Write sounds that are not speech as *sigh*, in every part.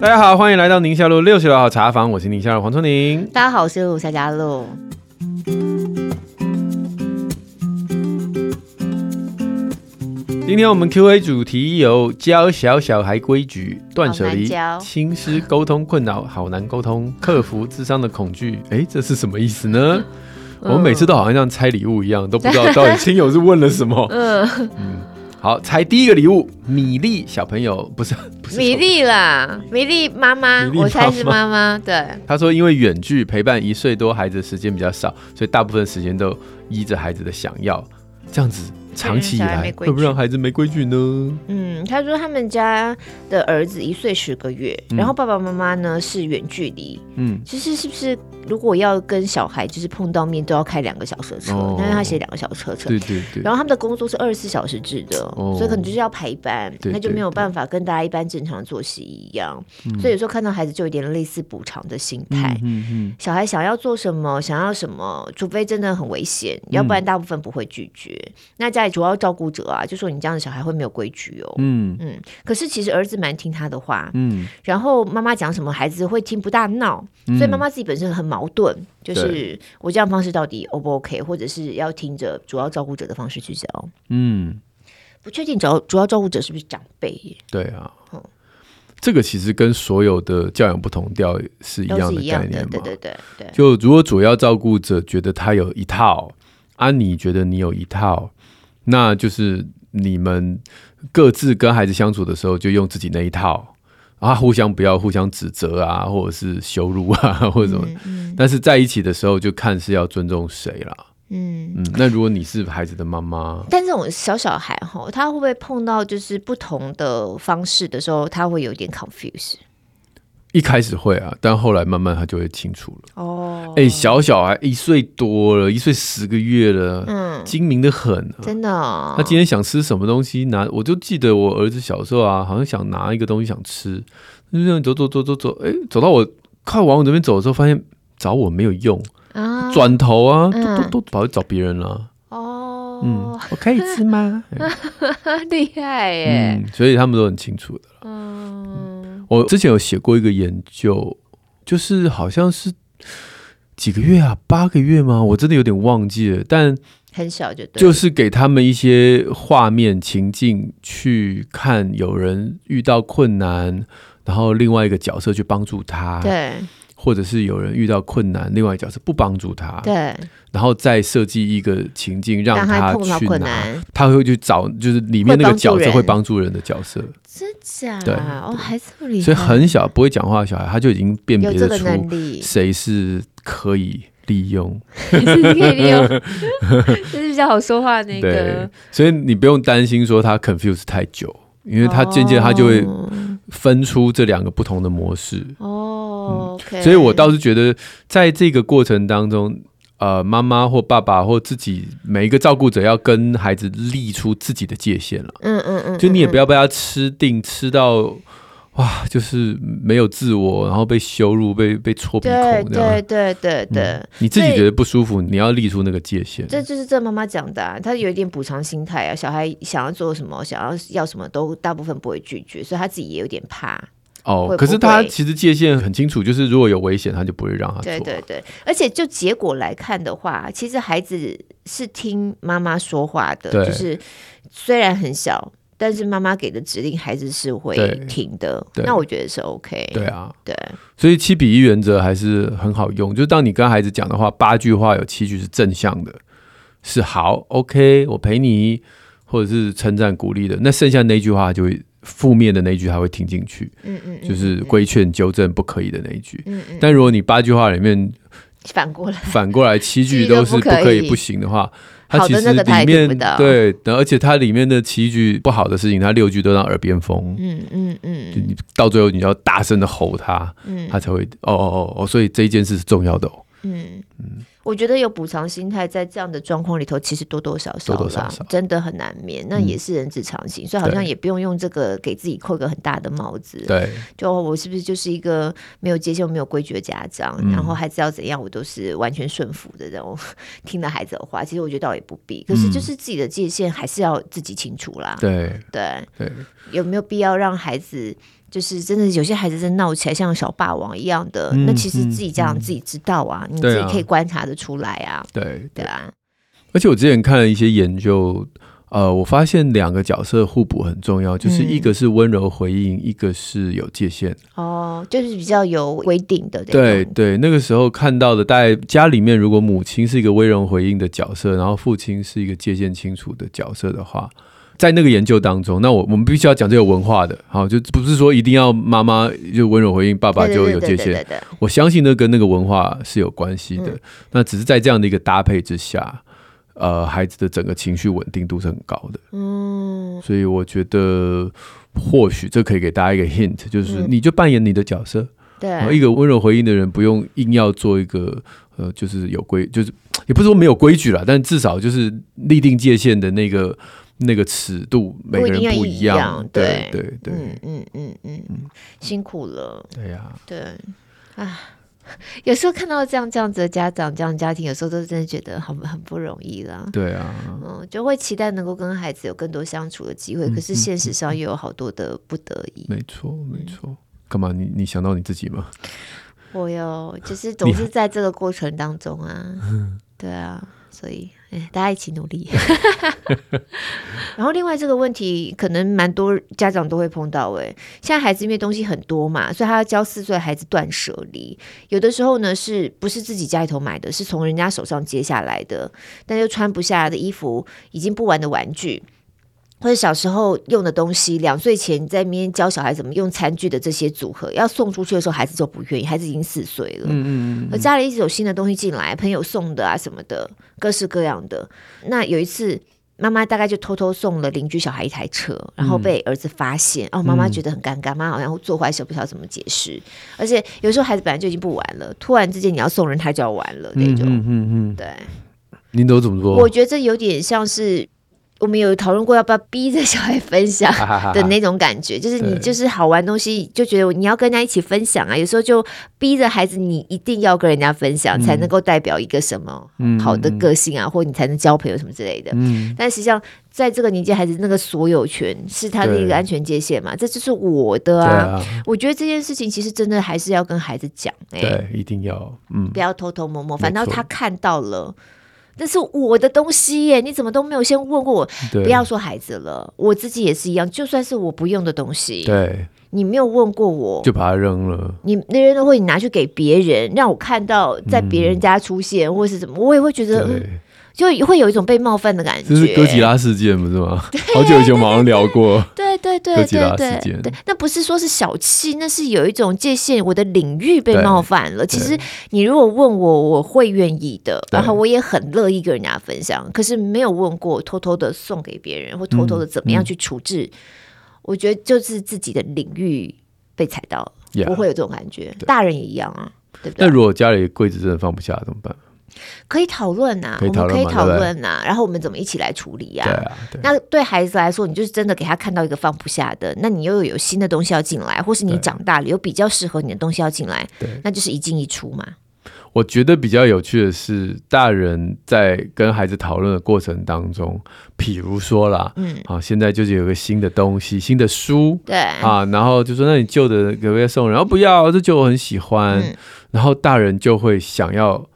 大家好，欢迎来到宁夏路六十六号茶房，我是宁夏路黄春宁。大家好，我是陆夏佳露。今天我们 Q&A 主题有教小小孩规矩、断舍离、亲师沟通困扰、好难沟通、克服智商的恐惧。哎，这是什么意思呢？嗯、我们每次都好像像拆礼物一样，都不知道 *laughs* 到底亲友是问了什么。嗯嗯，好，猜第一个礼物，米粒小朋友不是 *laughs* 不是米粒啦，米粒妈妈，我猜是妈妈。对，他说因为远距陪伴一岁多孩子的时间比较少，所以大部分时间都依着孩子的想要，这样子。长期以来会不会让孩子没规矩呢？嗯，他说他们家的儿子一岁十个月，嗯、然后爸爸妈妈呢是远距离。嗯，其实是不是如果要跟小孩就是碰到面都要开两个小时的车？哦、但是他写两个小时车车。对对对。然后他们的工作是二十四小时制的，哦、所以可能就是要排班，那就没有办法跟大家一般正常的作息一样。嗯、所以有时候看到孩子就有点类似补偿的心态。嗯嗯，嗯小孩想要做什么，想要什么，除非真的很危险，要不然大部分不会拒绝。嗯、那家里主要照顾者啊，就说你这样的小孩会没有规矩哦。嗯嗯。可是其实儿子蛮听他的话。嗯。然后妈妈讲什么，孩子会听，不大闹。嗯、所以妈妈自己本身很矛盾，就是我这样方式到底 O 不 OK，或者是要听着主要照顾者的方式去教。嗯。不确定主要主要照顾者是不是长辈？对啊。嗯。这个其实跟所有的教养不同调是一样的概念嘛。对对对对。就如果主要照顾者觉得他有一套，啊，你觉得你有一套。那就是你们各自跟孩子相处的时候，就用自己那一套啊，互相不要互相指责啊，或者是羞辱啊，*laughs* 或者什么。嗯嗯、但是在一起的时候，就看是要尊重谁了。嗯嗯。那如果你是孩子的妈妈，但这种小小孩哈，他会不会碰到就是不同的方式的时候，他会有点 confuse？一开始会啊，但后来慢慢他就会清楚了。哦，哎，小小孩一岁多了，一岁十个月了，嗯，精明的很啊，真的哦。他今天想吃什么东西，拿我就记得我儿子小时候啊，好像想拿一个东西想吃，就这样走走走走走，哎，走到我快往我这边走的时候，发现找我没有用啊，转头啊，都都都跑去找别人了。哦，嗯，我可以吃吗？*laughs* 厉害耶！嗯，所以他们都很清楚的。嗯。我之前有写过一个研究，就是好像是几个月啊，八个月吗？我真的有点忘记了，但很小就对，就是给他们一些画面情境去看，有人遇到困难，然后另外一个角色去帮助他，对。或者是有人遇到困难，另外一个角色不帮助他，对，然后再设计一个情境让他去拿，他会去找，就是里面那个角色会帮助人。的角色，真假？对，哦，还这么厉害，所以很小不会讲话的小孩，他就已经辨别得出谁是可以利用，谁是可以利用，*laughs* 就是比较好说话的那个，所以你不用担心说他 confuse 太久，因为他渐渐他就会分出这两个不同的模式。哦。哦，Okay. 所以我倒是觉得，在这个过程当中，呃，妈妈或爸爸或自己每一个照顾者要跟孩子立出自己的界限了。嗯嗯嗯，就你也不要被他吃定，吃到哇，就是没有自我，然后被羞辱、被被戳鼻孔，对对对对、嗯，你自己觉得不舒服，你要立出那个界限。这就是这妈妈讲的、啊，她有一点补偿心态啊。小孩想要做什么，想要要什么，都大部分不会拒绝，所以她自己也有点怕。哦，可是他其实界限很清楚，就是如果有危险，他就不会让他做。对对对，而且就结果来看的话，其实孩子是听妈妈说话的，就是虽然很小，但是妈妈给的指令，孩子是会听的。那我觉得是 OK。对啊，对，所以七比一原则还是很好用。就是当你跟孩子讲的话，八句话有七句是正向的，是好 OK，我陪你，或者是称赞鼓励的，那剩下那句话就会。负面的那一句他会听进去，嗯嗯，就是规劝纠正不可以的那一句，嗯嗯。但如果你八句话里面反过来。反过来七句都是不可以不行的话，他其实里面对，而且它里面的七句不好的事情，它六句都让耳边风，嗯嗯嗯。就你到最后你要大声的吼他，嗯，他才会哦哦哦哦，所以这一件事是重要的哦，嗯。嗯。我觉得有补偿心态，在这样的状况里头，其实多多少少啦，多多少少真的很难免。那也是人之常情，嗯、所以好像也不用用这个给自己扣一个很大的帽子。对，就我是不是就是一个没有界限、没有规矩的家长？嗯、然后孩子要怎样，我都是完全顺服的这种，*laughs* 听了孩子的话。其实我觉得倒也不必，可是就是自己的界限还是要自己清楚啦。对对对，有没有必要让孩子？就是真的，有些孩子真闹起来像小霸王一样的，嗯、那其实自己家长自己知道啊，嗯、你自己可以观察得出来啊。对对，对啊，而且我之前看了一些研究，呃，我发现两个角色互补很重要，就是一个是温柔回应，嗯、一个是有界限。哦，就是比较有规定的。对对，那个时候看到的，大概家里面如果母亲是一个温柔回应的角色，然后父亲是一个界限清楚的角色的话。在那个研究当中，那我我们必须要讲这个文化的，好，就不是说一定要妈妈就温柔回应，爸爸就有界限。我相信那跟那个文化是有关系的。嗯、那只是在这样的一个搭配之下，呃，孩子的整个情绪稳定度是很高的。嗯，所以我觉得或许这可以给大家一个 hint，就是你就扮演你的角色。对、嗯，一个温柔回应的人，不用硬要做一个呃，就是有规，就是也不是说没有规矩了，但至少就是立定界限的那个。那个尺度每个人不一样，对对对，嗯嗯嗯嗯嗯，辛苦了，对呀、啊，对啊，有时候看到这样这样子的家长，这样的家庭，有时候都真的觉得很很不容易啦。对啊，嗯，就会期待能够跟孩子有更多相处的机会，嗯、可是现实上又有好多的不得已。没错，没错，干嘛？你你想到你自己吗？我有，就是 *laughs* 总是在这个过程当中啊，*laughs* 对啊，所以。大家一起努力。*laughs* 然后，另外这个问题可能蛮多家长都会碰到。哎，现在孩子因为东西很多嘛，所以他要教四岁孩子断舍离。有的时候呢，是不是自己家里头买的，是从人家手上接下来的，但又穿不下来的衣服，已经不玩的玩具。或者小时候用的东西，两岁前在那边教小孩怎么用餐具的这些组合，要送出去的时候，孩子就不愿意。孩子已经四岁了，嗯嗯嗯，而家里一直有新的东西进来，朋友送的啊什么的，各式各样的。那有一次，妈妈大概就偷偷送了邻居小孩一台车，然后被儿子发现，嗯、哦，妈妈觉得很尴尬，妈妈好像做坏事，不知道怎么解释。而且有时候孩子本来就已经不玩了，突然之间你要送人，他就要玩了那种。嗯嗯嗯，对。您都怎么做？我觉得这有点像是。我们有讨论过要不要逼着小孩分享 *laughs* 的那种感觉，就是你就是好玩东西就觉得你要跟人家一起分享啊，有时候就逼着孩子你一定要跟人家分享，才能够代表一个什么好的个性啊，或你才能交朋友什么之类的。但实际上在这个年纪，孩子那个所有权是他的一个安全界限嘛，这就是我的啊。我觉得这件事情其实真的还是要跟孩子讲，哎，对，一定要，嗯，不要偷偷摸摸，反倒他看到了。那是我的东西耶，你怎么都没有先问过我？不要说孩子了，我自己也是一样。就算是我不用的东西，对，你没有问过我，就把它扔了。你那人都会拿去给别人，让我看到在别人家出现，嗯、或是怎么，我也会觉得。就会有一种被冒犯的感觉，这是哥吉拉事件不是吗？好久以前我们好像聊过，对对对对对对，那不是说是小气，那是有一种界限，我的领域被冒犯了。其实你如果问我，我会愿意的，然后我也很乐意跟人家分享。可是没有问过，偷偷的送给别人，或偷偷的怎么样去处置，我觉得就是自己的领域被踩到了，我会有这种感觉。大人也一样啊，对不对？那如果家里柜子真的放不下怎么办？可以讨论呐，我们可以讨论呐，然后我们怎么一起来处理呀？对啊，那对孩子来说，你就是真的给他看到一个放不下的，那你又有新的东西要进来，或是你长大了有比较适合你的东西要进来，对，那就是一进一出嘛。我觉得比较有趣的是，大人在跟孩子讨论的过程当中，譬如说啦，嗯，好，现在就是有个新的东西，新的书，对啊，然后就说那你旧的可不可以送人？然后不要，这旧我很喜欢，然后大人就会想要。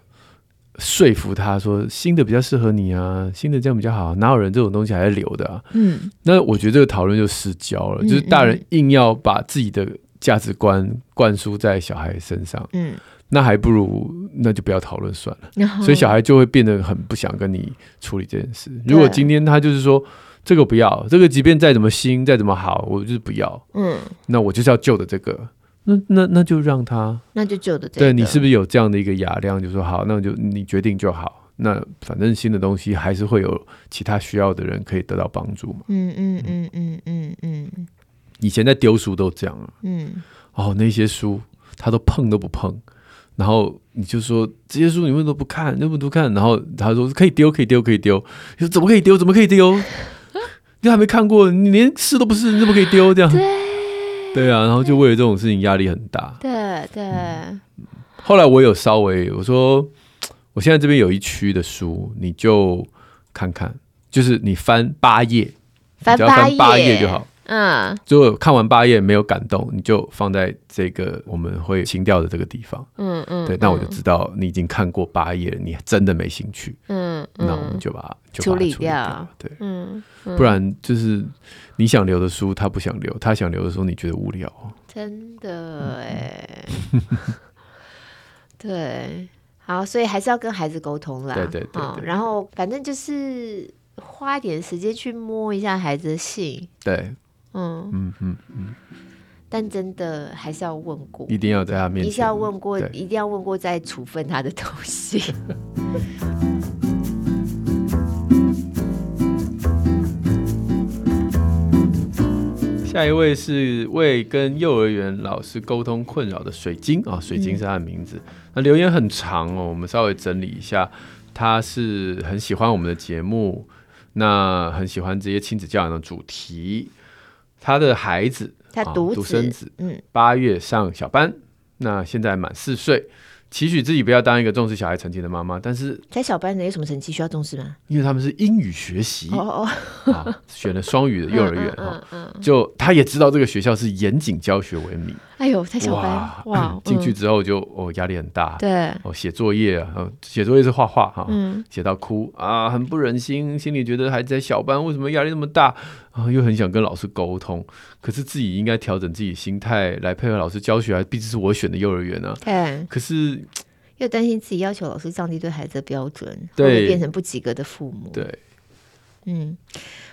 说服他说新的比较适合你啊，新的这样比较好，哪有人这种东西还在留的啊？嗯，那我觉得这个讨论就失焦了，嗯、就是大人硬要把自己的价值观灌输在小孩身上，嗯，那还不如那就不要讨论算了。嗯、*laughs* 所以小孩就会变得很不想跟你处理这件事。如果今天他就是说这个不要，这个即便再怎么新再怎么好，我就是不要，嗯，那我就是要旧的这个。那那那就让他，那就旧的这个。对，你是不是有这样的一个雅量？就说好，那就你决定就好。那反正新的东西还是会有其他需要的人可以得到帮助嘛。嗯嗯嗯嗯嗯嗯。以前在丢书都这样啊。嗯。哦，那些书他都碰都不碰，然后你就说这些书你为什么都不看？那么多看？然后他说可以丢，可以丢，可以丢。你说怎么可以丢？怎么可以丢？你还没看过，你连试都不试，你怎么可以丢？这样对对啊，然后就为了这种事情压力很大。对对、嗯。后来我有稍微我说，我现在这边有一区的书，你就看看，就是你翻八页，翻八页就好。嗯，如果看完八页没有感动，你就放在这个我们会清掉的这个地方。嗯嗯，对，那我就知道你已经看过八页了，你真的没兴趣。嗯，那我们就把它就处理掉。对，嗯，不然就是你想留的书他不想留，他想留的时候你觉得无聊。真的哎。*laughs* 对，好，所以还是要跟孩子沟通啦。对对对。然后反正就是花一点时间去摸一下孩子的性。对。嗯嗯嗯嗯，但真的还是要问过，一定要在他面前，一定要问过，一定要问过再处分他的东西。*laughs* 下一位是为跟幼儿园老师沟通困扰的水晶啊，水晶是他的名字。嗯、那留言很长哦，我们稍微整理一下。他是很喜欢我们的节目，那很喜欢这些亲子教养的主题。他的孩子，他独独生子，嗯，八月上小班，那现在满四岁。期许自己不要当一个重视小孩成绩的妈妈，但是在小班的有什么成绩需要重视吗？因为他们是英语学习。哦哦，*laughs* 选了双语的幼儿园哈，就他也知道这个学校是严谨教学为名。哎呦，在小班哇，*laughs* 进去之后就哦压力很大，对。哦写作业啊，写作业是画画哈，写到哭啊，很不忍心，心里觉得孩子在小班为什么压力那么大啊，又很想跟老师沟通，可是自己应该调整自己心态来配合老师教学，毕竟是我选的幼儿园啊。对，可是。又担心自己要求老师降低对孩子的标准，对，会变成不及格的父母。对，嗯，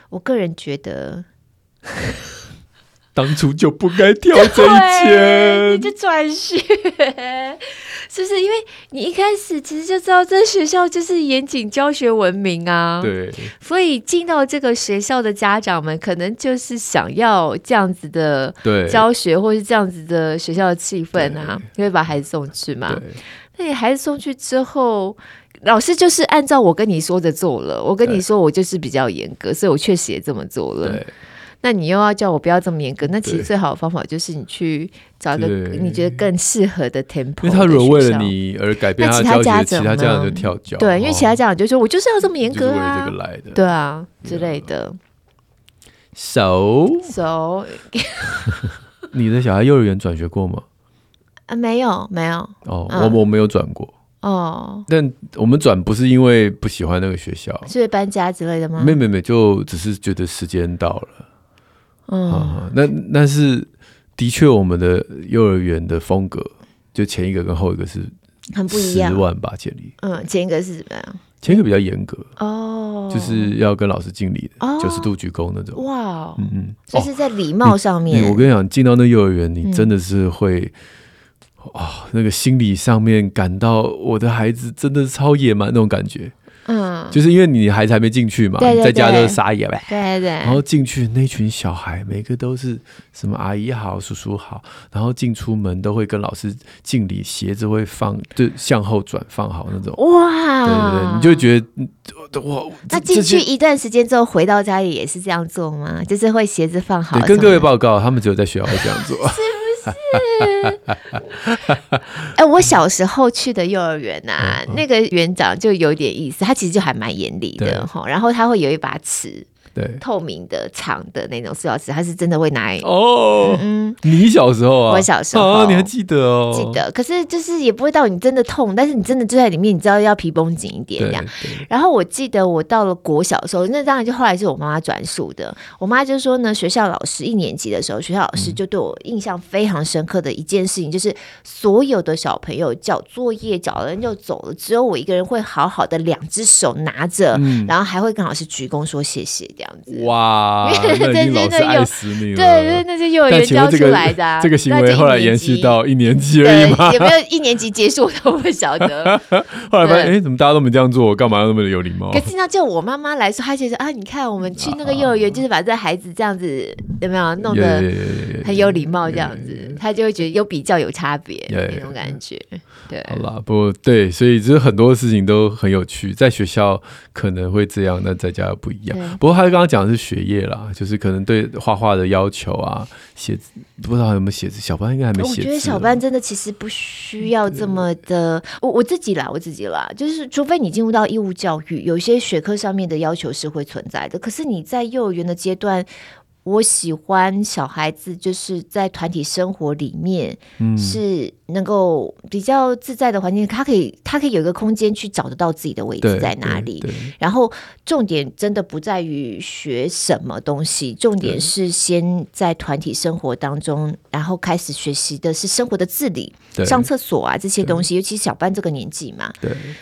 我个人觉得，当初就不该跳这一圈，*laughs* 你就转学，*laughs* 是不是？因为你一开始其实就知道这学校就是严谨教学闻名啊，对，所以进到这个学校的家长们，可能就是想要这样子的教学，或是这样子的学校的气氛啊，因为把孩子送去嘛。那你孩子送去之后，老师就是按照我跟你说的做了。我跟你说，我就是比较严格，所以我确实也这么做了。那你又要叫我不要这么严格，那其实最好的方法就是你去找一个你觉得更适合的 tempo。因为他如果为了你而改变他的教学，那其他家长，其他家长就跳脚。对，因为其他家长就说：“我就是要这么严格啊，就是为了这个来的。”对啊，之类的。So so，*laughs* 你的小孩幼儿园转学过吗？啊，没有没有哦，我我没有转过哦，但我们转不是因为不喜欢那个学校，是搬家之类的吗？没没没，就只是觉得时间到了。嗯，那那是的确，我们的幼儿园的风格，就前一个跟后一个是很不一样。十万吧，建立。嗯，前一个是什么样？前一个比较严格哦，就是要跟老师敬礼的，九十度鞠躬那种。哇，嗯嗯，就是在礼貌上面。我跟你讲，进到那幼儿园，你真的是会。哦，那个心理上面感到我的孩子真的超野蛮那种感觉，嗯，就是因为你孩子还没进去嘛，对对对，在家都是撒野呗，对对对，然后进去那群小孩，每个都是什么阿姨好、叔叔好，然后进出门都会跟老师敬礼，鞋子会放就向后转放好那种，哇，对对对，你就觉得哇，那进去一段时间之后回到家里也是这样做吗？就是会鞋子放好？跟各位报告，他们只有在学校会这样做。是，*laughs* *laughs* 哎，我小时候去的幼儿园啊，那个园长就有点意思，他其实就还蛮严厉的哈，然后他会有一把尺。对，透明的长的那种塑料纸，它是真的会拿来哦。嗯，你小时候啊，我小时候，啊，你还记得哦？记得。可是就是也不会到你真的痛，但是你真的就在里面，你知道要皮绷紧一点这样。然后我记得我到了国小的时候，那当然就后来是我妈妈转述的。我妈就说呢，学校老师一年级的时候，学校老师就对我印象非常深刻的一件事情，就是所有的小朋友交作业交了人就走了，只有我一个人会好好的两只手拿着，然后还会跟老师鞠躬说谢谢。这样子哇，*laughs* 那老师爱死你了。对对，那是幼儿园教出来的。*laughs* 这个行为后来延续到一年级而已吗？有没有一年级结束我都不晓得。*laughs* 后来发现，哎，怎么大家都没这样做？干嘛要那么有礼貌？可是呢就我妈妈来说，她觉得啊，你看我们去那个幼儿园，就是把这孩子这样子有没有弄得很有礼貌这样子，她就会觉得有比较有差别那种感觉。对，好啦，不对，所以就是很多事情都很有趣，在学校可能会这样，那在家又不一样。不过他刚刚讲的是学业啦，就是可能对画画的要求啊，写字不知道有没有写字，小班应该还没写字。我觉得小班真的其实不需要这么的，我我自己啦，我自己啦，就是除非你进入到义务教育，有些学科上面的要求是会存在的。可是你在幼儿园的阶段。我喜欢小孩子就是在团体生活里面，是能够比较自在的环境，他可以他可以有一个空间去找得到自己的位置在哪里。然后重点真的不在于学什么东西，重点是先在团体生活当中，然后开始学习的是生活的自理，上厕所啊这些东西，尤其小班这个年纪嘛，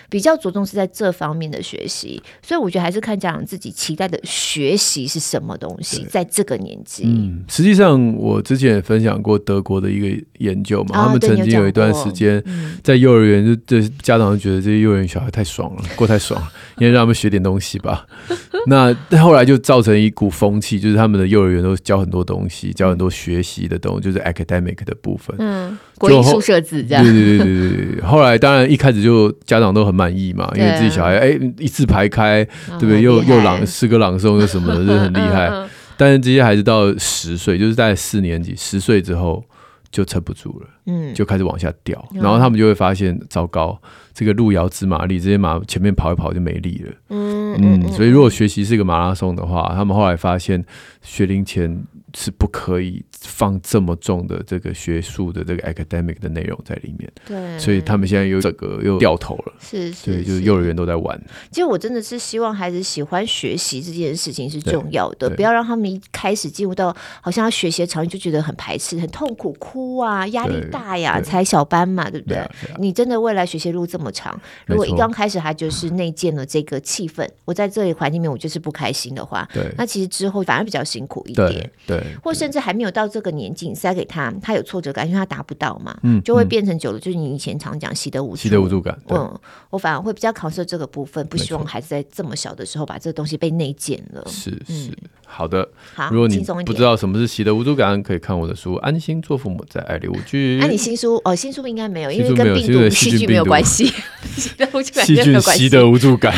比较着重是在这方面的学习。所以我觉得还是看家长自己期待的学习是什么东西，在这个。年纪，嗯，实际上我之前也分享过德国的一个研究嘛，哦、他们曾经有一段时间在幼儿园，就这家长就觉得这些幼儿园小孩太爽了，过太爽了，因为让他们学点东西吧。*laughs* 那后来就造成一股风气，就是他们的幼儿园都教很多东西，教很多学习的东西，就是 academic 的部分。嗯，国英数社子这样。对对对对对。后来当然一开始就家长都很满意嘛，因为自己小孩哎一字排开，对不对？又又朗诗歌朗诵又什么的，就很厉害。但是这些孩子到十岁，就是在四年级十岁之后就撑不住了，嗯，就开始往下掉，然后他们就会发现糟糕，这个路遥知马力，这些马前面跑一跑就没力了，嗯嗯，所以如果学习是一个马拉松的话，他们后来发现学龄前。是不可以放这么重的这个学术的这个 academic 的内容在里面，对，所以他们现在又这个又掉头了，是，所以就是幼儿园都在玩。其实我真的是希望孩子喜欢学习这件事情是重要的，不要让他们一开始进入到好像要学习的场景就觉得很排斥、很痛苦、哭啊、压力大呀，才小班嘛，对不对？你真的未来学习路这么长，如果一刚开始他就是内建了这个气氛，我在这里环境里面我就是不开心的话，对，那其实之后反而比较辛苦一点，对。或甚至还没有到这个年纪，塞给他，他有挫折感，因为他达不到嘛，嗯，就会变成久了，就是你以前常讲习得无助，习得无助感。嗯，我反而会比较考虑这个部分，不希望孩子在这么小的时候把这个东西被内建了。是是，好的。好，如果你不知道什么是习得无助感，可以看我的书《安心做父母，在爱里无惧》。那你新书哦，新书应该没有，因为跟病毒细菌没有关系。*laughs* 习得无助感，*laughs* 细菌习得无 *laughs* 助感。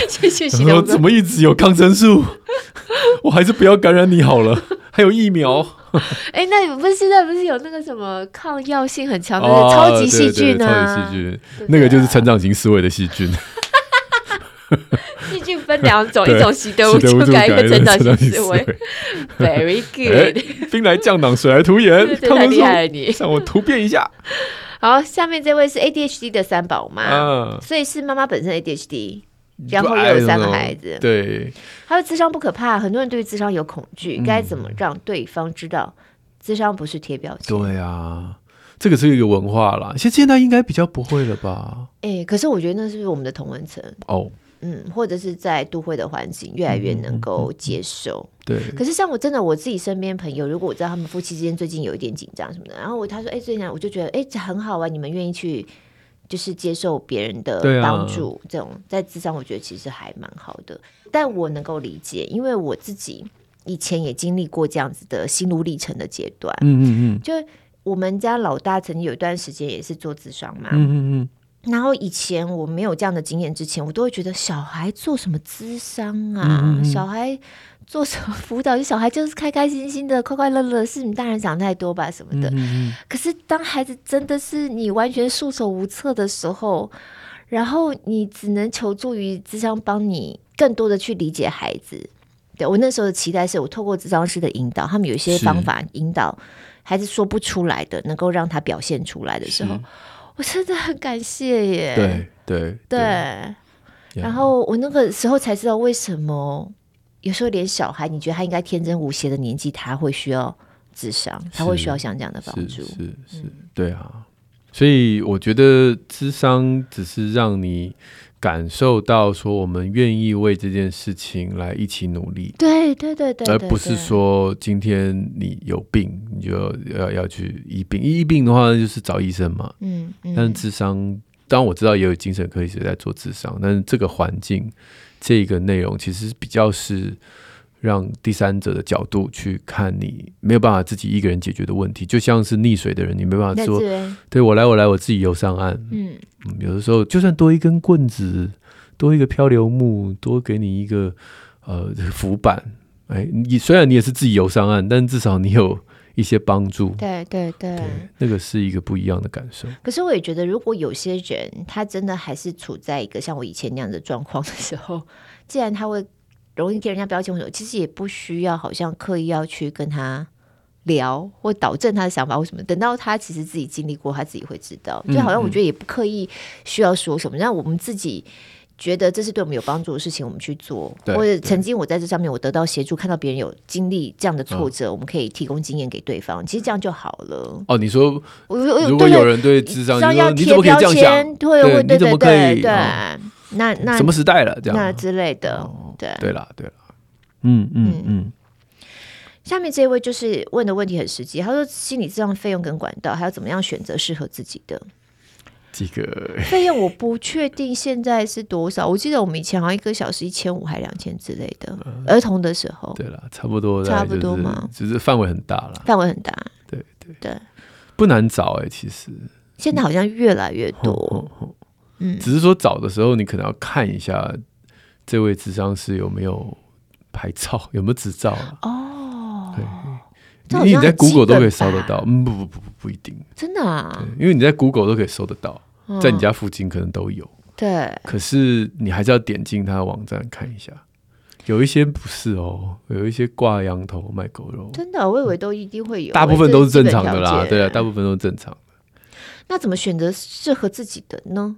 然后怎么一直有抗生素？我还是不要感染你好了。还有疫苗，*laughs* 哎，那你不是现在不是有那个什么抗药性很强的超级细菌呢？超级细菌，那个就是成长型思维的细菌。细菌分两种，*laughs* 一种习得无助感，一个成长型思维。Very good，兵来将挡，水来土掩，太厉害了你！让我突变一下。好，下面这位是 ADHD 的三宝妈，所以是妈妈本身 ADHD。然后又有三个孩子，对，他说智商不可怕，很多人对于智商有恐惧，该怎么让对方知道智商不是贴标签？对啊，这个是一个文化啦，其实现在应该比较不会了吧？哎，可是我觉得那是我们的同文层？哦，嗯，或者是在都会的环境越来越能够接受，对。可是像我真的我自己身边朋友，如果我知道他们夫妻之间最近有一点紧张什么的，然后我他说哎，最近我就觉得哎，这很好啊，你们愿意去。就是接受别人的帮助，啊、这种在智商，我觉得其实还蛮好的。但我能够理解，因为我自己以前也经历过这样子的心路历程的阶段。嗯嗯嗯，就我们家老大曾经有一段时间也是做智商嘛。嗯嗯嗯。然后以前我没有这样的经验之前，我都会觉得小孩做什么智商啊？嗯嗯小孩。做什么辅导？就小孩就是开开心心的、快快乐乐，是你大人想太多吧什么的。嗯、可是当孩子真的是你完全束手无策的时候，然后你只能求助于智商，帮你更多的去理解孩子。对，我那时候的期待是我透过智商师的引导，他们有一些方法引导孩子说不出来的，能够让他表现出来的时候，我真的很感谢耶。对对对。对对然后我那个时候才知道为什么。有时候连小孩，你觉得他应该天真无邪的年纪，他会需要智商，他会需要像这样的帮助。是是，是，是，对啊。所以我觉得智商只是让你感受到说，我们愿意为这件事情来一起努力。对对对对，而不是说今天你有病，你就要要去医病。医病的话，就是找医生嘛。嗯嗯。但是智商，当然我知道也有精神科医生在做智商，但是这个环境。这个内容其实比较是让第三者的角度去看你没有办法自己一个人解决的问题，就像是溺水的人，你没办法说，对我来我来我自己游上岸。嗯，有的时候就算多一根棍子，多一个漂流木，多给你一个呃浮板，哎，你虽然你也是自己游上岸，但至少你有一些帮助。对对对，对，那个是一个不一样的感受。可是我也觉得，如果有些人他真的还是处在一个像我以前那样的状况的时候，既然他会。容易给人家标签，其实也不需要，好像刻意要去跟他聊或导正他的想法或什么。等到他其实自己经历过，他自己会知道。就好像我觉得也不刻意需要说什么，让、嗯嗯、我们自己觉得这是对我们有帮助的事情，我们去做。或者曾经我在这上面我得到协助，看到别人有经历这样的挫折，嗯、我们可以提供经验给对方。其实这样就好了。哦，你说，如果有人对智商要贴标签，对，对，对，对，对，对。那那什么时代了？这样那之类的，哦、对对了对了，嗯嗯嗯，嗯。下面这一位就是问的问题很实际，他说心理咨商费用跟管道，还要怎么样选择适合自己的？这个。*laughs* 费用我不确定现在是多少，我记得我们以前好像一个小时一千五还两千之类的、嗯，儿童的时候。对了，差不多，差不多嘛，只是范围很大了，范围很大。对对。对，不难找哎、欸，其实。现在好像越来越多。嗯只是说找的时候，你可能要看一下这位智商师有没有牌照，有没有执照啊？因为你在 Google 都可以搜得到。嗯，不不不不不一定，真的啊。因为你在 Google 都可以搜得到，在你家附近可能都有。对，可是你还是要点进他的网站看一下，有一些不是哦，有一些挂羊头卖狗肉。真的，我以为都一定会有，大部分都是正常的啦。对啊，大部分都是正常的。那怎么选择适合自己的呢？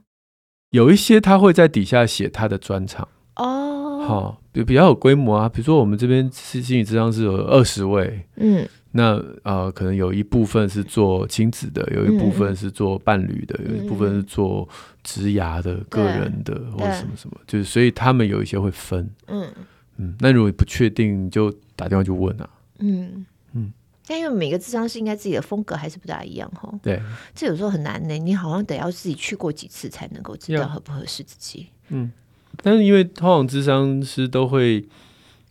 有一些他会在底下写他的专长哦，好，比比较有规模啊，比如说我们这边是心理智商是有二十位，嗯，那呃可能有一部分是做亲子的，有一部分是做伴侣的，嗯、有一部分是做职涯的、个人的或者什么什么，就是所以他们有一些会分，嗯。嗯，那如果你不确定，你就打电话就问啊，嗯。嗯。但因为每个智商是应该自己的风格还是不大一样哈，对，这有时候很难呢。你好像得要自己去过几次才能够知道合不合适自己。嗯，但是因为通常智商师都会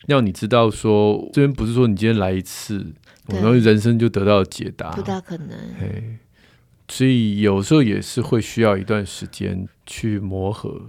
让你知道说，这边不是说你今天来一次，然后人生就得到解答，不大可能。嘿，所以有时候也是会需要一段时间去磨合。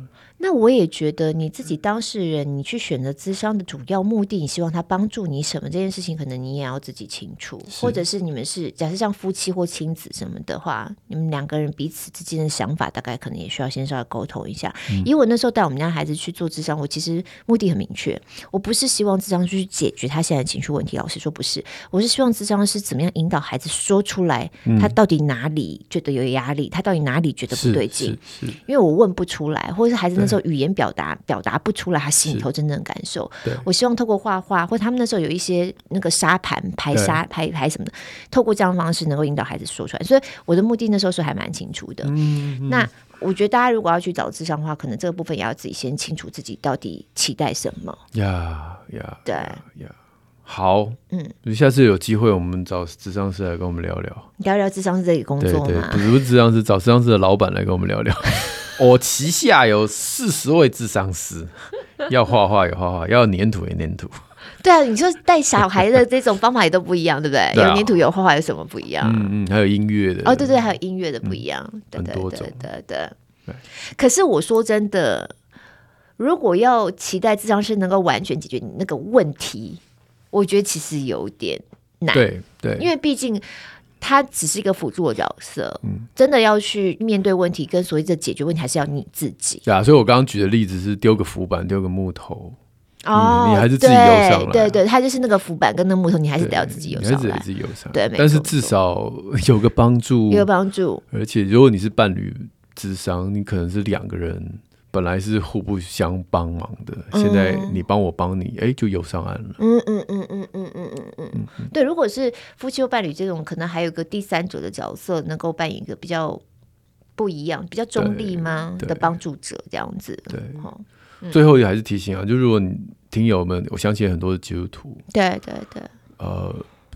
那我也觉得你自己当事人，你去选择咨商的主要目的，你希望他帮助你什么？这件事情可能你也要自己清楚，或者是你们是假设像夫妻或亲子什么的话，你们两个人彼此之间的想法，大概可能也需要先稍微沟通一下。嗯。以我那时候带我们家孩子去做咨商，我其实目的很明确，我不是希望咨商去解决他现在的情绪问题，老实说不是，我是希望咨商是怎么样引导孩子说出来，他到底哪里觉得有压力，他到底哪里觉得不对劲，因为我问不出来，或者是孩子那时候语言表达表达不出来他心里头真正的感受，我希望透过画画，或他们那时候有一些那个沙盘排沙排排什么的，透过这样的方式能够引导孩子说出来。所以我的目的那时候是还蛮清楚的。嗯嗯，那我觉得大家如果要去找智商的话，可能这个部分也要自己先清楚自己到底期待什么。呀呀，对呀，好，嗯，下次有机会我们找智商师来跟我们聊聊，聊聊智商师这个工作吗？对对，不是智商师，找智商师的老板来跟我们聊聊。我旗下有四十位智商师，*laughs* 要画画有画画，要粘土有粘土。对啊，你说带小孩的这种方法也都不一样，对不对？对啊、有粘土有画画有什么不一样？嗯嗯，还有音乐的哦，对对，还有音乐的不一样，嗯、对对对对，很多种，对对对。可是我说真的，如果要期待智商师能够完全解决你那个问题，我觉得其实有点难。对对，因为毕竟。他只是一个辅助的角色，嗯，真的要去面对问题跟所谓的解决问题，还是要你自己。对啊，所以我刚刚举的例子是丢个浮板，丢个木头，哦，你还是自己游上来。对对，他就是那个浮板跟那个木头，你还是得要自己游上来。你还是得自己游上来。对，但是至少 *laughs* 有个帮助，有个帮助。而且如果你是伴侣智商，你可能是两个人。本来是互不相帮忙的，现在你帮我帮你，哎、嗯，就有上岸了。嗯嗯嗯嗯嗯嗯嗯嗯，对。如果是夫妻或伴侣这种，可能还有个第三者的角色，能够扮演一个比较不一样、比较中立吗的帮助者这样子。对，嗯、最后也还是提醒啊，就如果你听友们，我相信很多的基督徒，对对对，呃，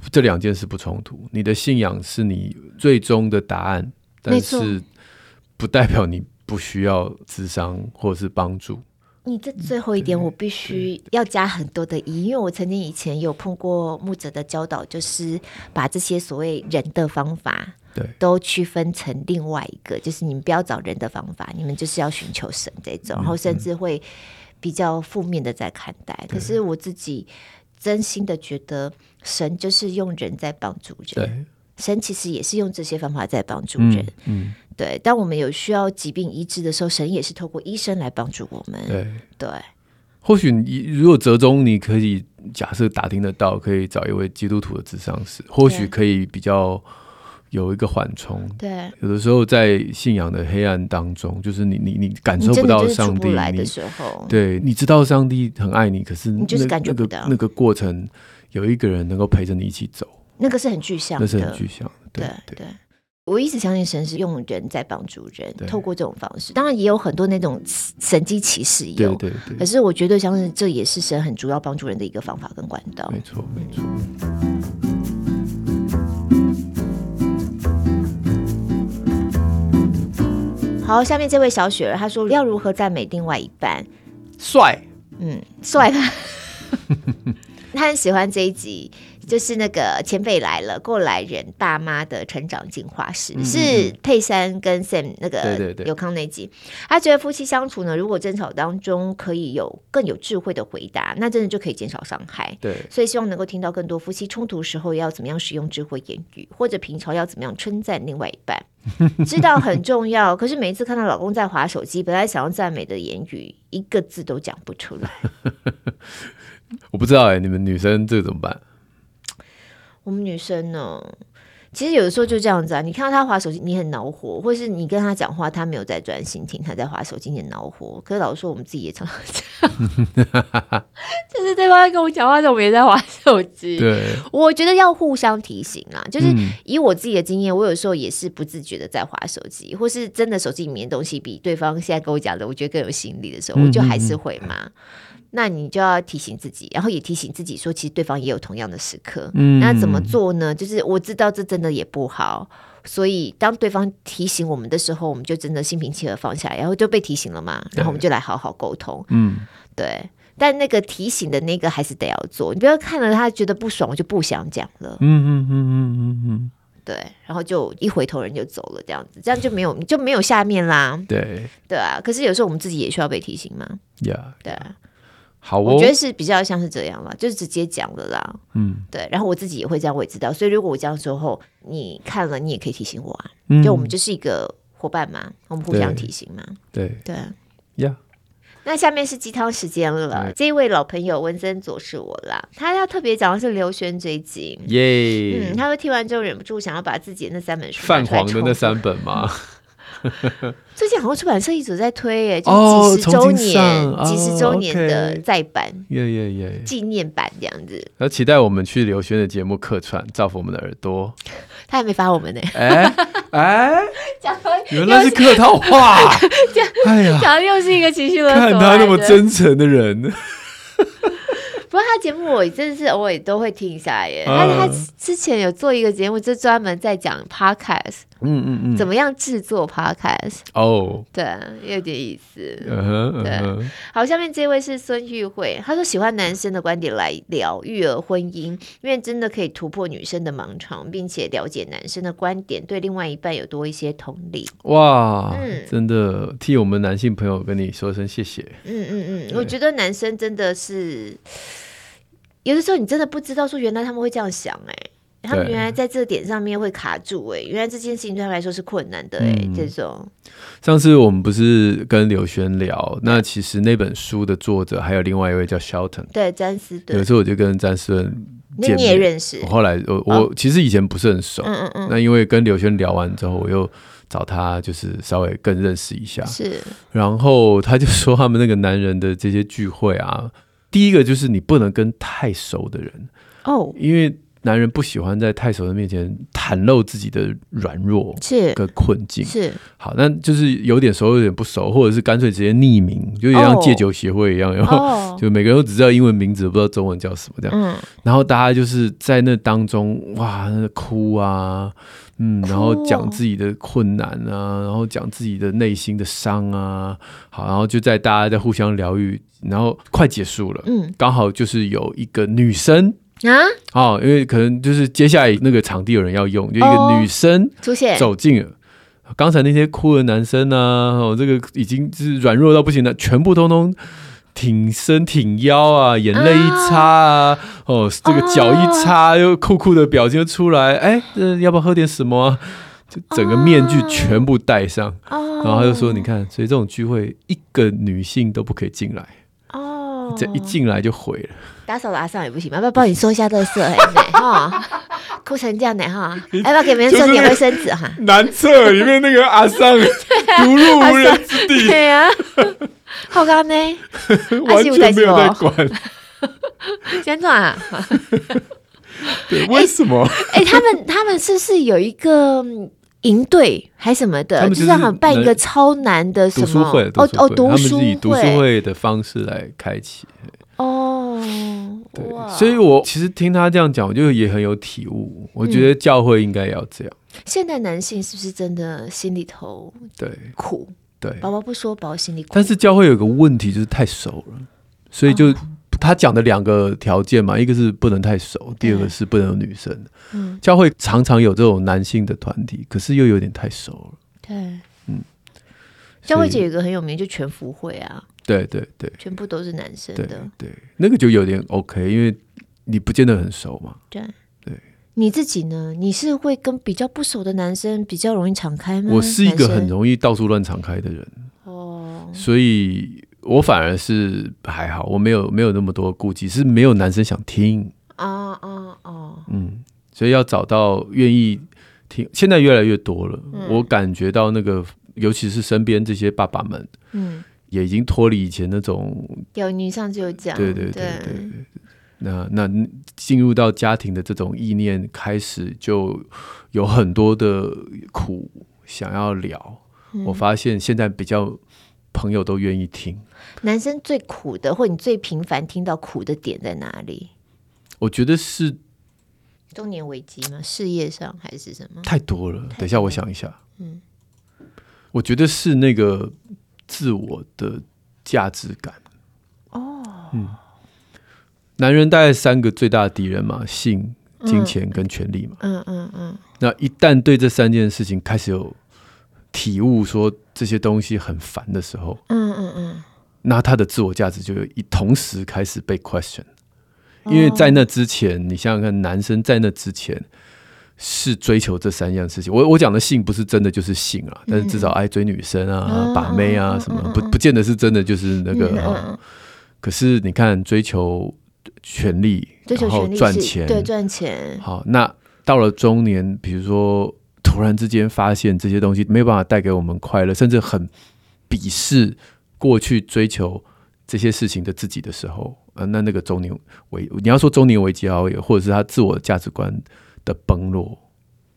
这两件事不冲突。你的信仰是你最终的答案，但是不代表你。不需要智商或者是帮助，你这最后一点，我必须要加很多的疑，因为我曾经以前有碰过牧者的教导，就是把这些所谓人的方法，对，都区分成另外一个，就是你们不要找人的方法，你们就是要寻求神这种，然后甚至会比较负面的在看待。可是我自己真心的觉得，神就是用人在帮助人，神其实也是用这些方法在帮助人，嗯。对，当我们有需要疾病医治的时候，神也是透过医生来帮助我们。对对，或许你如果折中，你可以假设打听得到，可以找一位基督徒的智商师，或许可以比较有一个缓冲。对，有的时候在信仰的黑暗当中，就是你你你感受不到上帝来的时候，对，你知道上帝很爱你，可是你就是感觉不到那个过程，有一个人能够陪着你一起走，那个是很具象的，那是很具象的。对对。对我一直相信神是用人在帮助人，透过这种方式，当然也有很多那种神迹奇事有，对对对。可是我绝对相信这也是神很主要帮助人的一个方法跟管道。没错，没错。好，下面这位小雪儿她说要如何赞美另外一半？帅，嗯，帅吧。*laughs* 他很喜欢这一集。就是那个前辈来了，过来人大妈的成长进化史，嗯、是佩珊跟 Sam 那个有康那集。对对对，他觉得夫妻相处呢，如果争吵当中可以有更有智慧的回答，那真的就可以减少伤害。对，所以希望能够听到更多夫妻冲突时候要怎么样使用智慧言语，或者平常要怎么样称赞另外一半，*laughs* 知道很重要。可是每一次看到老公在划手机，本来想要赞美的言语，一个字都讲不出来。*laughs* 我不知道哎、欸，你们女生这个怎么办？我们女生呢，其实有的时候就这样子啊。你看到他划手机，你很恼火；或是你跟他讲话，他没有在专心听，他在划手机，你很恼火。可是老实说，我们自己也常常这样，*laughs* 就是对方在跟我讲话的时候，我们也在划手机。对，我觉得要互相提醒啊。就是以我自己的经验，我有时候也是不自觉的在划手机，或是真的手机里面的东西比对方现在跟我讲的，我觉得更有吸引力的时候，我就还是会嘛。那你就要提醒自己，然后也提醒自己说，其实对方也有同样的时刻。嗯，那怎么做呢？就是我知道这真的也不好，所以当对方提醒我们的时候，我们就真的心平气和放下来，然后就被提醒了嘛。然后我们就来好好沟通。嗯，对。但那个提醒的那个还是得要做，你不要看了他觉得不爽，我就不想讲了。嗯嗯嗯嗯嗯嗯，对。然后就一回头人就走了，这样子，这样就没有就没有下面啦。对对啊。可是有时候我们自己也需要被提醒嘛。Yeah，对啊。好、哦，我觉得是比较像是这样吧，就是直接讲了啦。嗯，对。然后我自己也会这样，我也知道。所以如果我这样说后，你看了，你也可以提醒我啊。嗯、就我们就是一个伙伴嘛，我们互相提醒嘛。对对呀。Yeah. 那下面是鸡汤时间了。这一位老朋友文森佐是我啦，他要特别讲的是刘轩这一集。耶。嗯，他会听完之后忍不住想要把自己的那三本书泛黄的那三本吗？最近好像出版社一直在推耶，就几十周年、几十周年的再版，耶耶耶，纪念版这样子。要期待我们去刘轩的节目客串，造福我们的耳朵。他还没发我们呢。哎 *laughs* 哎，*laughs* 原来是客套话。*laughs* 哎呀，讲的又是一个情绪勒索。看他那么真诚的人。不过他节目我真的是偶尔都会听一下耶。他他之前有做一个节目，就专门在讲 podcast，嗯嗯嗯，怎么样制作 podcast？哦，对，有点意思。对，好，下面这位是孙玉慧，他说喜欢男生的观点来聊育儿婚姻，因为真的可以突破女生的盲肠，并且了解男生的观点，对另外一半有多一些同理。哇，嗯，真的替我们男性朋友跟你说声谢谢。嗯嗯嗯，我觉得男生真的是。有的时候你真的不知道说原来他们会这样想哎、欸，他们原来在这点上面会卡住哎、欸，原来这件事情对他们来说是困难的哎、欸，嗯、这种。上次我们不是跟刘轩聊，那其实那本书的作者还有另外一位叫 Shelton，对，詹斯顿。有时候我就跟詹斯顿，那你也认识？我后来我我、哦、其实以前不是很熟，嗯嗯嗯。那因为跟刘轩聊完之后，我又找他，就是稍微更认识一下。是。然后他就说他们那个男人的这些聚会啊。第一个就是你不能跟太熟的人哦，因为男人不喜欢在太熟的面前袒露自己的软弱是。个困境。是。好，那就是有点熟有点不熟，或者是干脆直接匿名，就像戒酒协会一样，然后、哦、*laughs* 就每个人都只知道英文名字，不知道中文叫什么这样。嗯、然后大家就是在那当中哇，那哭啊，嗯，然后讲自己的困难啊，然后讲自己的内心的伤啊，好，然后就在大家在互相疗愈，然后快结束了，嗯，刚好就是有一个女生。啊，哦，因为可能就是接下来那个场地有人要用，就一个女生出现。走进了，刚才那些哭的男生呢，哦，这个已经是软弱到不行了，全部通通挺身挺腰啊，眼泪一擦啊，哦，这个脚一擦，又酷酷的表情就出来，哎，这要不要喝点什么？就整个面具全部戴上，然后他就说，你看，所以这种聚会一个女性都不可以进来。哦。这一进来就毁了，打扫打扫也不行吗？要不要帮你收一下垃圾？*laughs* 哈，哭成这样的哈，*laughs* 要不要给别人送点卫生纸哈？男厕里面那个阿桑独入无人之地，对呀，好干呢，*laughs* 完全没有在管，先转啊？对，为什么？哎，他们他们是不是有一个？营队还什么的，就是让他们办一个超难的什么读书会哦哦，读书会，他们是以读书会的方式来开启。哦，对，所以我其实听他这样讲，我就也很有体悟。我觉得教会应该要这样。现代男性是不是真的心里头对苦？对，宝宝不说，宝宝心里苦。但是教会有个问题，就是太熟了，所以就。他讲的两个条件嘛，一个是不能太熟，第二个是不能有女生。嗯，教会常常有这种男性的团体，可是又有点太熟了。对，嗯，教会姐有一个很有名，就全福会啊。对对对，全部都是男生的。对，那个就有点 OK，因为你不见得很熟嘛。对对，你自己呢？你是会跟比较不熟的男生比较容易敞开吗？我是一个很容易到处乱敞开的人。哦，所以。我反而是还好，我没有没有那么多顾忌，是没有男生想听啊啊啊！嗯，所以要找到愿意听，现在越来越多了。嗯、我感觉到那个，尤其是身边这些爸爸们，嗯，也已经脱离以前那种有女上就有讲，对对对对，对。那那进入到家庭的这种意念，开始就有很多的苦想要聊。嗯、我发现现在比较。朋友都愿意听。男生最苦的，或你最频繁听到苦的点在哪里？我觉得是中年危机吗？事业上还是什么？太多了。等一下，我想一下。嗯，我觉得是那个自我的价值感。哦，嗯，男人大概三个最大的敌人嘛：性、金钱跟权力嘛。嗯嗯嗯。那一旦对这三件事情开始有体悟，说这些东西很烦的时候，嗯嗯嗯，那他的自我价值就一同时开始被 question，因为在那之前，你想想看，男生在那之前是追求这三样事情。我我讲的性不是真的就是性啊，但是至少爱追女生啊、把妹啊什么，不不见得是真的就是那个啊。可是你看，追求权力，然后赚钱，对赚钱。好，那到了中年，比如说。突然之间发现这些东西没有办法带给我们快乐，甚至很鄙视过去追求这些事情的自己的时候，呃，那那个中年危，你要说中年危机啊，或者是他自我价值观的崩落，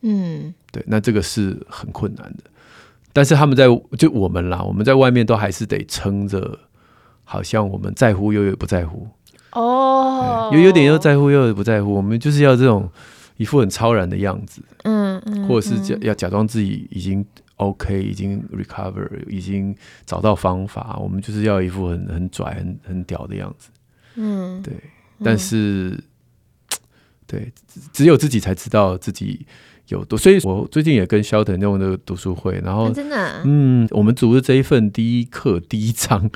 嗯，对，那这个是很困难的。但是他们在就我们啦，我们在外面都还是得撑着，好像我们在乎又又不在乎。哦，有有点又在乎又有不在乎，我们就是要这种。一副很超然的样子，嗯嗯，或者是假要假装自己已经 OK，已经 recover，已经找到方法，我们就是要一副很很拽、很很屌的样子，嗯，对。但是，对，只有自己才知道自己有多。所以我最近也跟肖腾用那个读书会，然后真的，嗯，我们组的这一份第一课第一章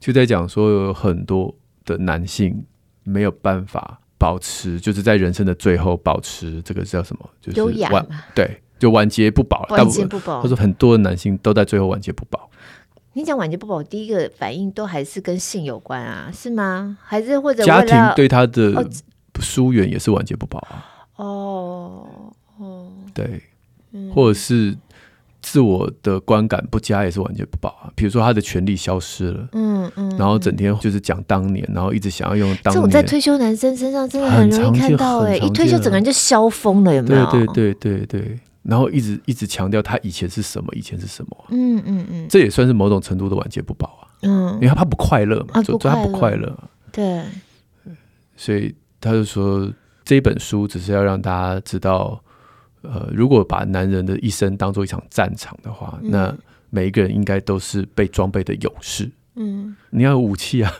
就在讲说，有很多的男性没有办法。保持就是在人生的最后保持这个叫什么？就是优雅。对，就晚节不保。晚节不保。他说很多的男性都在最后晚节不保。你讲晚节不保，第一个反应都还是跟性有关啊？是吗？还是或者家庭对他的疏远也是晚节不保啊？哦哦，对，或者是自我的观感不佳也是晚节不保啊。比如说他的权力消失了，嗯嗯，然后整天就是讲当年，然后一直想要用当年。这种在退休男生身上真的很容易看到哎、欸，一退休整个人就消疯了，有没有？对对对对对。然后一直一直强调他以前是什么，以前是什么。嗯嗯嗯，这也算是某种程度的晚节不保啊。嗯，因为他不快乐嘛，就他不快乐。对。所以他就说，这本书只是要让大家知道，呃，如果把男人的一生当做一场战场的话，那每一个人应该都是被装备的勇士。嗯，你要有武器啊。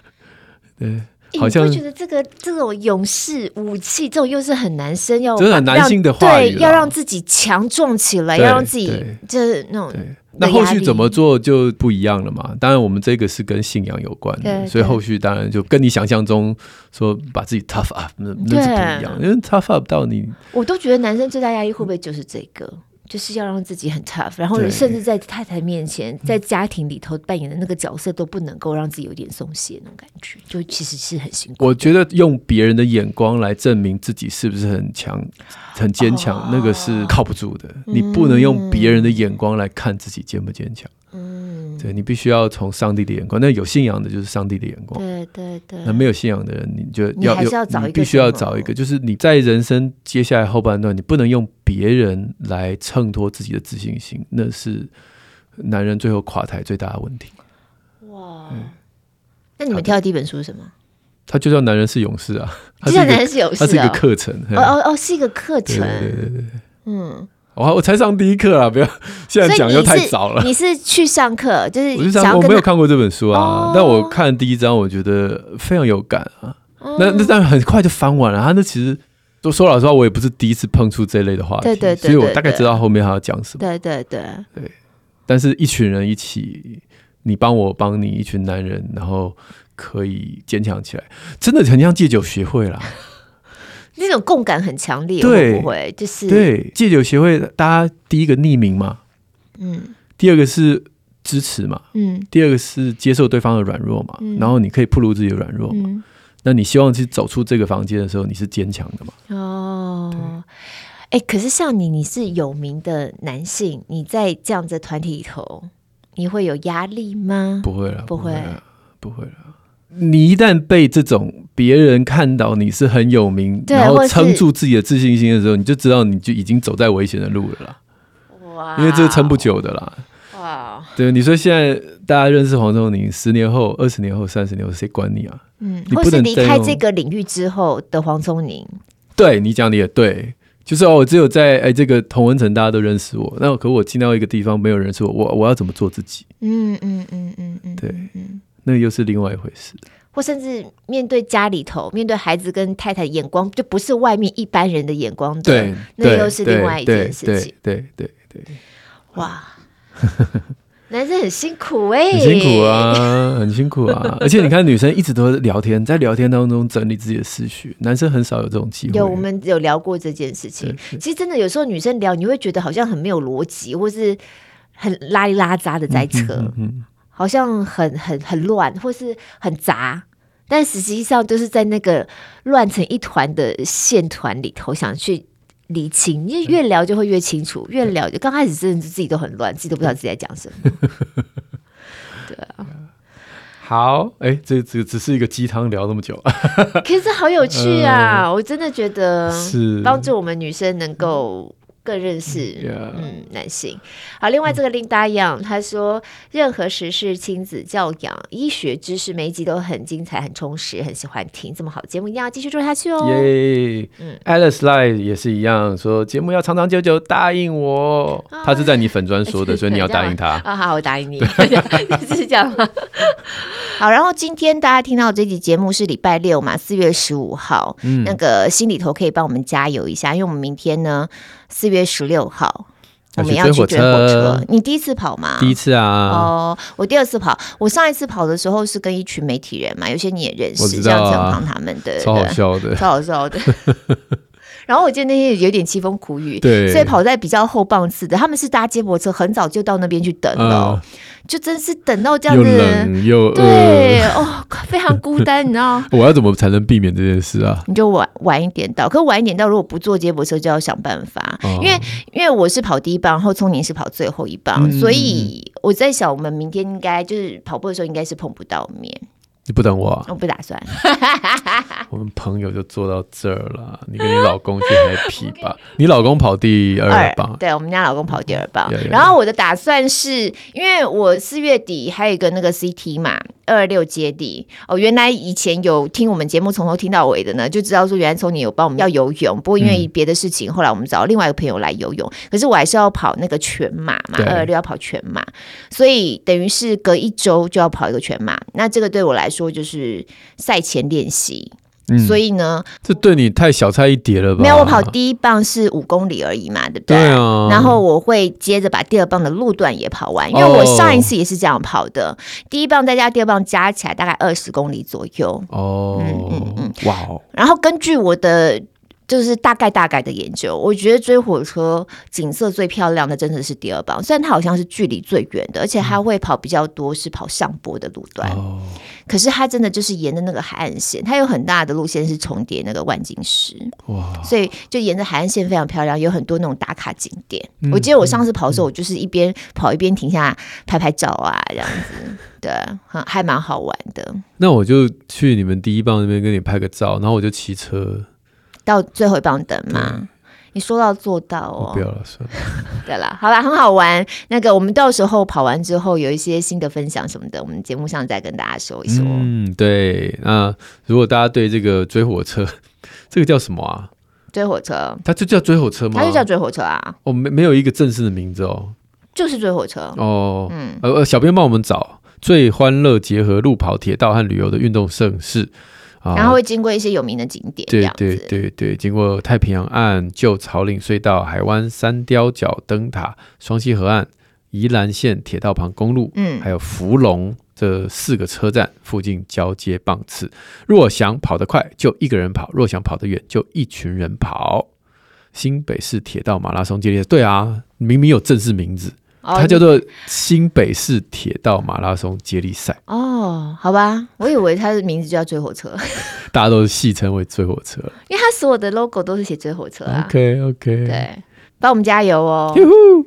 对。好像觉得这个这种勇士武器，这种又是很男生要，这是很男性的话对，要让自己强壮起来，要让自己就是那种。那后续怎么做就不一样了嘛？当然，我们这个是跟信仰有关的，所以后续当然就跟你想象中说把自己 tough up 那那是不一样，因为 tough up 到你，我都觉得男生最大压力会不会就是这个？就是要让自己很 tough，然后甚至在太太面前，在家庭里头扮演的那个角色都不能够让自己有点松懈那种感觉，就其实是很辛苦。我觉得用别人的眼光来证明自己是不是很强、很坚强，哦，那个是靠不住的。你不能用别人的眼光来看自己坚不坚强。嗯，对，你必须要从上帝的眼光。那有信仰的就是上帝的眼光。对对对。那没有信仰的人，你就要你要找一个，必须要找一个，就是你在人生接下来后半段，你不能用别人来衬托自己的自信心，那是男人最后垮台最大的问题。哇！那你们挑的第一本书是什么？他就叫《男人是勇士》啊，就叫《男人是勇士》，它是一个课程。哦哦哦，是一个课程。对对对，嗯。我我才上第一课啊！不要现在讲又太早了。*laughs* 你是去上课，就是我是上，我没有看过这本书啊。但我看第一章，我觉得非常有感啊。那那但很快就翻完了。他那其实都说老实话，我也不是第一次碰触这类的话题，对对对，所以我大概知道后面还要讲什么。对对对对。但是一群人一起，你帮我帮你，一群男人，然后可以坚强起来，真的很像戒酒学会啦。那种共感很强烈，会不会？就是对戒酒协会？大家第一个匿名嘛，嗯，第二个是支持嘛，嗯，第二个是接受对方的软弱嘛，嗯，然后你可以暴露自己的软弱嘛，嗯，那你希望去走出这个房间的时候，你是坚强的嘛？哦，哎，可是像你，你是有名的男性，你在这样的团体里头，你会有压力吗？不会了，不会，不会了。你一旦被这种别人看到你是很有名，然后撑住自己的自信心的时候，你就知道你就已经走在危险的路了啦。哇！因为这是撑不久的啦。哇！对，你说现在大家认识黄宗宁，十年后、二十年后、三十年后，谁管你啊？嗯，你不能离开这个领域之后的黄宗宁。对，你讲的也对，就是哦，我只有在哎这个同文层大家都认识我，那可我进到一个地方没有人认识我，我我要怎么做自己？嗯嗯嗯嗯嗯，对，嗯。那又是另外一回事，或甚至面对家里头，面对孩子跟太太眼光，就不是外面一般人的眼光的，对，那又是另外一件事情。对对对，对，哇，*laughs* 男生很辛苦哎、欸，很辛苦啊，很辛苦啊。而且你看，女生一直都聊天，在聊天当中整理自己的思绪，男生很少有这种机会。有，我们有聊过这件事情。其实真的有时候女生聊，你会觉得好像很没有逻辑，或是很拉里拉杂的在扯。嗯。好像很很很乱，或是很杂，但实际上就是在那个乱成一团的线团里头，想去理清。因为越聊就会越清楚，越聊就刚开始真的是自己都很乱，自己都不知道自己在讲什么。*laughs* 对啊，好，哎、欸，这这只是一个鸡汤，聊那么久，可是好有趣啊！*laughs* 呃、我真的觉得是帮助我们女生能够。更认识.嗯男性。好，另外这个林达阳他说，任何时事、亲子教养、医学知识，每一集都很精彩、很充实，很喜欢听。这么好的节目，一定要继续做下去哦。耶，嗯，Alice Lie 也是一样，说节目要长长久久，答应我。啊、他是在你粉砖说的，*laughs* 所以你要答应他。*laughs* 啊，好，我答应你。你 *laughs* 是这样吗？好，然后今天大家听到这集节目是礼拜六嘛，四月十五号。嗯，那个心里头可以帮我们加油一下，因为我们明天呢。四月十六号，我们要去追火车。你第一次跑吗？第一次啊。哦，我第二次跑。我上一次跑的时候是跟一群媒体人嘛，有些你也认识，像陈康他们的，超好笑的，超好笑的。*laughs* 然后我记得那天有点凄风苦雨，对，所以跑在比较后棒次的，他们是搭接驳车，很早就到那边去等了。嗯就真是等到这样子，又冷又饿，对哦，非常孤单，你知道？*laughs* 我要怎么才能避免这件事啊？你就晚晚一点到，可晚一点到，如果不坐接驳车，就要想办法。哦、因为因为我是跑第一棒，然后聪宁是跑最后一棒，嗯、所以我在想，我们明天应该就是跑步的时候，应该是碰不到面。你不等我啊？我不打算。*laughs* *laughs* 我们朋友就坐到这儿了，你跟你老公去 happy 吧。*laughs* 你老公跑第二棒，对，我们家老公跑第二棒。然后我的打算是因为我四月底还有一个那个 CT 嘛。二二六接地哦，原来以前有听我们节目从头听到尾的呢，就知道说原来从你有帮我们要游泳，不过因为别的事情，嗯、后来我们找另外一个朋友来游泳。可是我还是要跑那个全马嘛，二二六要跑全马，所以等于是隔一周就要跑一个全马。那这个对我来说就是赛前练习。嗯、所以呢，这对你太小菜一碟了吧？没有，我跑第一棒是五公里而已嘛，对不对？对啊。然后我会接着把第二棒的路段也跑完，因为我上一次也是这样跑的，哦、第一棒再加第二棒加起来大概二十公里左右。哦，嗯嗯嗯，哇哦。然后根据我的。就是大概大概的研究，我觉得追火车景色最漂亮的真的是第二棒，虽然它好像是距离最远的，而且它会跑比较多是跑上坡的路段，嗯、可是它真的就是沿着那个海岸线，它有很大的路线是重叠那个万金石，哇！所以就沿着海岸线非常漂亮，有很多那种打卡景点。嗯、我记得我上次跑的时候，我就是一边跑一边停下拍拍照啊，这样子，对，还蛮好玩的。那我就去你们第一棒那边跟你拍个照，然后我就骑车。到最后一棒等嘛，你说到做到哦。不要了，算了。*laughs* 对了，好了，很好玩。那个，我们到时候跑完之后有一些新的分享什么的，我们节目上再跟大家说一说。嗯，对。那如果大家对这个追火车，*laughs* 这个叫什么啊？追火车，它就叫追火车吗？它就叫追火车啊。哦，没没有一个正式的名字哦，就是追火车。哦，嗯，呃，小编帮我们找最欢乐结合路跑、铁道和旅游的运动盛事。然后会经过一些有名的景点，对对对对，经过太平洋岸、旧草岭隧道、海湾三雕角灯塔、双溪河岸、宜兰县铁道旁公路，嗯，还有福隆这四个车站附近交接棒次。若想跑得快，就一个人跑；若想跑得远，就一群人跑。新北市铁道马拉松接力，对啊，明明有正式名字。它叫做新北市铁道马拉松接力赛。哦，好吧，我以为它的名字就叫追火车，*laughs* 大家都戏称为追火车，因为它所有的 logo 都是写追火车啊。OK OK，对。帮我们加油哦！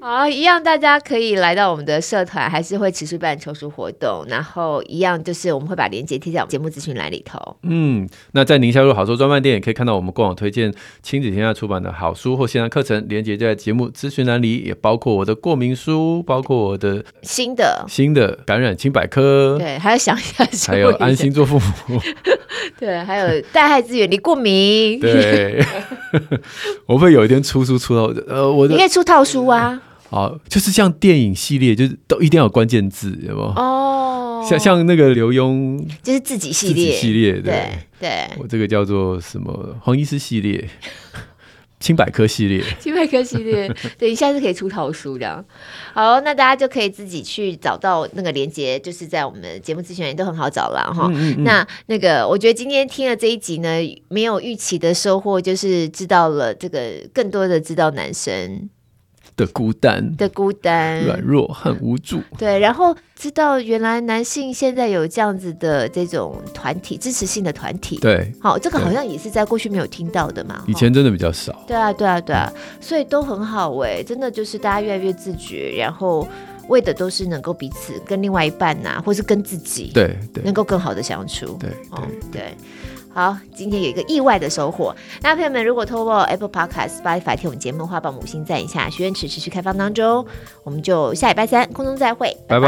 好，一样，大家可以来到我们的社团，还是会持续办抽书活动。然后一样，就是我们会把链接贴在我们节目资讯栏里头。嗯，那在宁夏路好书专卖店也可以看到我们过往推荐亲子天下出版的好书或线上课程，链接就在节目资讯栏里，也包括我的过敏书，包括我的新的新的感染清百科，对，还要想一下，还有安心做父母，*laughs* 对，还有带孩子远离过敏，对，*laughs* 我会有一天出书出到呃。我你可以出套书啊！好，就是像电影系列，就是都一定要有关键字，有没有？哦，像像那个刘墉，就是自己系列，系列对对。对我这个叫做什么？黄医师系列。轻百科系列，*laughs* 青百科系列，对，下次可以出套书的。好，那大家就可以自己去找到那个连接，就是在我们的节目资讯也都很好找了哈。嗯嗯，那那个，我觉得今天听了这一集呢，没有预期的收获，就是知道了这个更多的知道男生。的孤单，的孤单，软弱和无助。对，然后知道原来男性现在有这样子的这种团体，支持性的团体。对，好，这个好像也是在过去没有听到的嘛。以前真的比较少。对啊，对啊，对啊，所以都很好哎，真的就是大家越来越自觉，然后为的都是能够彼此跟另外一半呐、啊，或是跟自己，对对，能够更好的相处。对，哦，对。好，今天有一个意外的收获。那朋友们，如果透过 Apple Podcast、Spotify 听我们节目的话，帮五星赞一下。许愿池持续开放当中，我们就下礼拜三空中再会，拜拜。